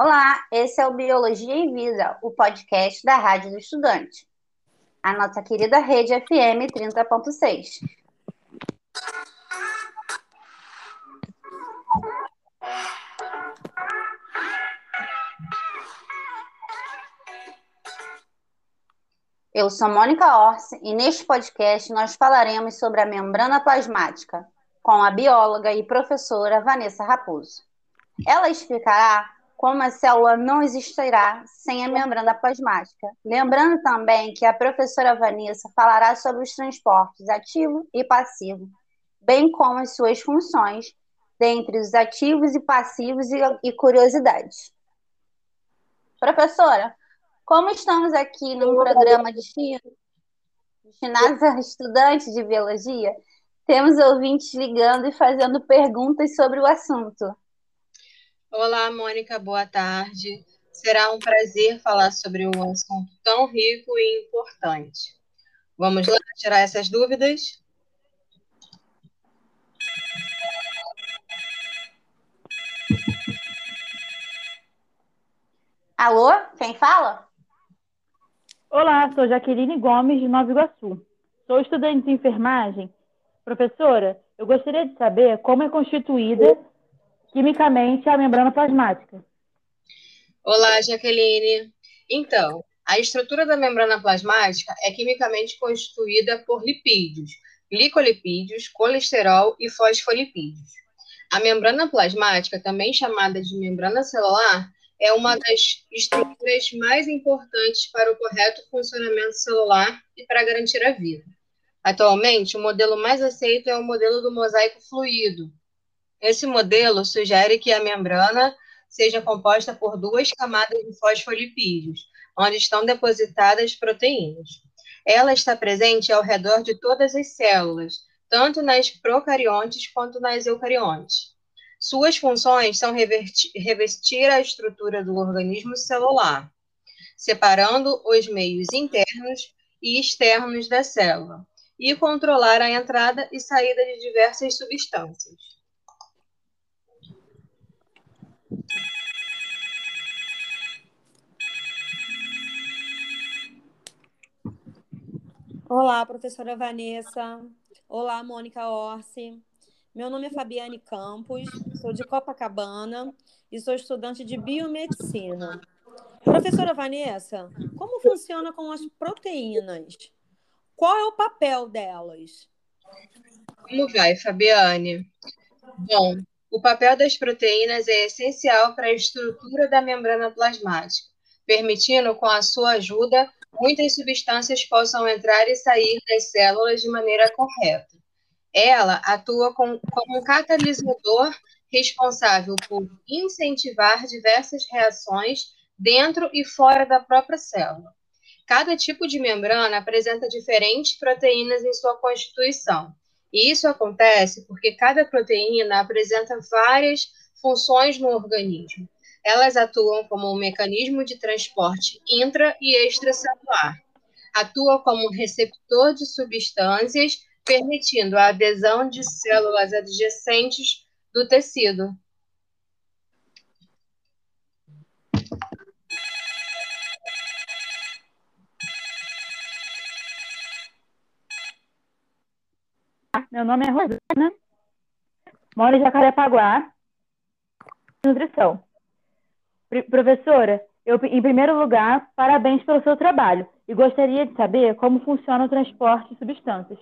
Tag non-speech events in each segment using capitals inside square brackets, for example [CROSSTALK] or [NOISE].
Olá, esse é o Biologia em Vida, o podcast da Rádio do Estudante. A nossa querida rede FM 30.6. Eu sou Mônica Orsi e neste podcast nós falaremos sobre a membrana plasmática com a bióloga e professora Vanessa Raposo. Ela explicará como a célula não existirá sem a membrana plasmática. Lembrando também que a professora Vanessa falará sobre os transportes ativo e passivo, bem como as suas funções, dentre os ativos e passivos e, e curiosidades. Professora, como estamos aqui no programa destinado a [LAUGHS] estudantes de biologia, temos ouvintes ligando e fazendo perguntas sobre o assunto. Olá, Mônica, boa tarde. Será um prazer falar sobre um assunto tão rico e importante. Vamos lá tirar essas dúvidas? Alô, quem fala? Olá, sou Jaqueline Gomes, de Nova Iguaçu. Sou estudante de enfermagem. Professora, eu gostaria de saber como é constituída quimicamente a membrana plasmática. Olá, Jaqueline. Então, a estrutura da membrana plasmática é quimicamente constituída por lipídios, glicolipídios, colesterol e fosfolipídios. A membrana plasmática, também chamada de membrana celular, é uma das estruturas mais importantes para o correto funcionamento celular e para garantir a vida. Atualmente, o modelo mais aceito é o modelo do mosaico fluido, esse modelo sugere que a membrana seja composta por duas camadas de fosfolipídios, onde estão depositadas proteínas. Ela está presente ao redor de todas as células, tanto nas procariontes quanto nas eucariontes. Suas funções são revestir a estrutura do organismo celular, separando os meios internos e externos da célula, e controlar a entrada e saída de diversas substâncias. Olá, professora Vanessa. Olá, Mônica Orsi. Meu nome é Fabiane Campos, sou de Copacabana e sou estudante de biomedicina. Professora Vanessa, como funciona com as proteínas? Qual é o papel delas? Como vai, Fabiane? Bom, o papel das proteínas é essencial para a estrutura da membrana plasmática, permitindo, com a sua ajuda, muitas substâncias possam entrar e sair das células de maneira correta. Ela atua com, como um catalisador responsável por incentivar diversas reações dentro e fora da própria célula. Cada tipo de membrana apresenta diferentes proteínas em sua constituição, e isso acontece porque cada proteína apresenta várias funções no organismo. Elas atuam como um mecanismo de transporte intra e extracelular. Atua como receptor de substâncias, permitindo a adesão de células adjacentes do tecido. Meu nome é Rosana, moro em Jacarepaguá, nutrição. Professora, eu, em primeiro lugar, parabéns pelo seu trabalho e gostaria de saber como funciona o transporte de substâncias.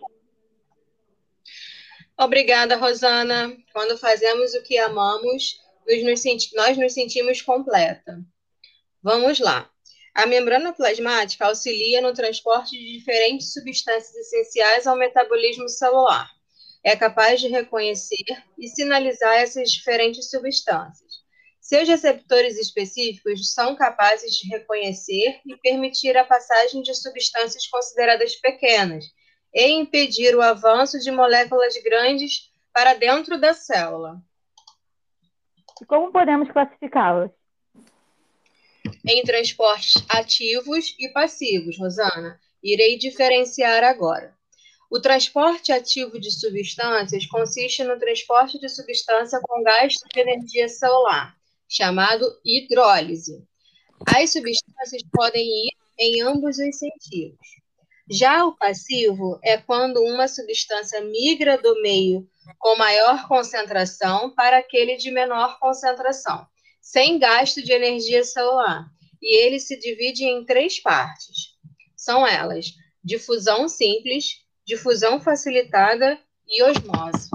Obrigada, Rosana. Quando fazemos o que amamos, nós nos sentimos completa. Vamos lá. A membrana plasmática auxilia no transporte de diferentes substâncias essenciais ao metabolismo celular é capaz de reconhecer e sinalizar essas diferentes substâncias. Seus receptores específicos são capazes de reconhecer e permitir a passagem de substâncias consideradas pequenas e impedir o avanço de moléculas grandes para dentro da célula. E como podemos classificá-las? Em transportes ativos e passivos, Rosana. Irei diferenciar agora. O transporte ativo de substâncias consiste no transporte de substância com gasto de energia celular, chamado hidrólise. As substâncias podem ir em ambos os sentidos. Já o passivo é quando uma substância migra do meio com maior concentração para aquele de menor concentração, sem gasto de energia celular. E ele se divide em três partes. São elas: difusão simples, difusão facilitada e osmose.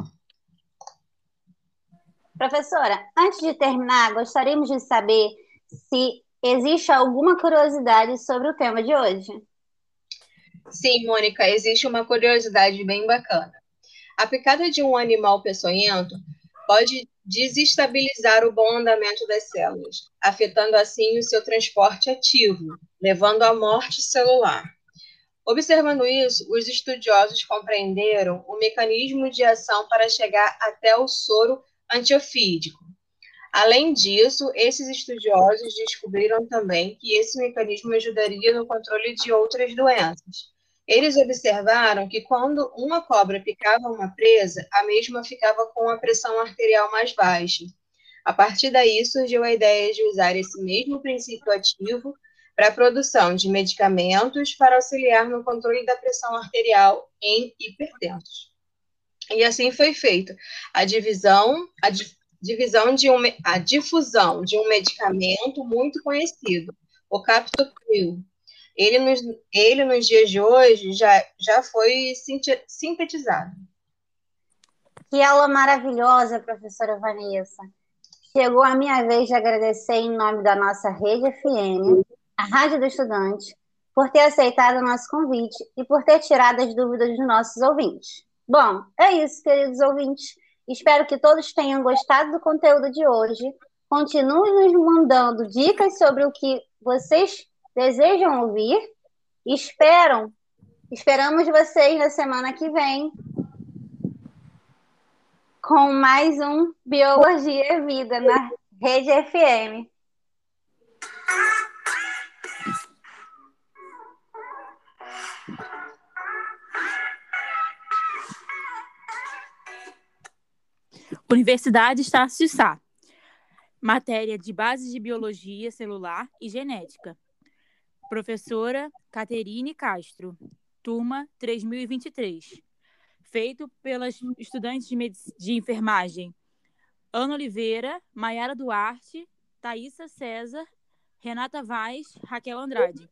Professora, antes de terminar, gostaríamos de saber se existe alguma curiosidade sobre o tema de hoje. Sim, Mônica, existe uma curiosidade bem bacana. A picada de um animal peçonhento pode desestabilizar o bom andamento das células, afetando assim o seu transporte ativo, levando à morte celular. Observando isso, os estudiosos compreenderam o mecanismo de ação para chegar até o soro antiofídico. Além disso, esses estudiosos descobriram também que esse mecanismo ajudaria no controle de outras doenças. Eles observaram que quando uma cobra picava uma presa, a mesma ficava com a pressão arterial mais baixa. A partir daí surgiu a ideia de usar esse mesmo princípio ativo para a produção de medicamentos para auxiliar no controle da pressão arterial em hipertensos. E assim foi feito a divisão, a di divisão de um, a difusão de um medicamento muito conhecido, o Captopril. Ele nos, ele nos dias de hoje já, já foi sintetizado. Que aula maravilhosa, professora Vanessa. Chegou a minha vez de agradecer em nome da nossa rede FM a Rádio do Estudante, por ter aceitado o nosso convite e por ter tirado as dúvidas dos nossos ouvintes. Bom, é isso, queridos ouvintes. Espero que todos tenham gostado do conteúdo de hoje. Continuem nos mandando dicas sobre o que vocês desejam ouvir. Esperam, esperamos vocês na semana que vem com mais um Biologia e Vida na Rede FM. Universidade Estácio Sá. Matéria de Bases de Biologia Celular e Genética. Professora Caterine Castro, turma 3023. Feito pelas estudantes de, de enfermagem Ana Oliveira, Maiara Duarte, Thaisa César, Renata Vaz, Raquel Andrade.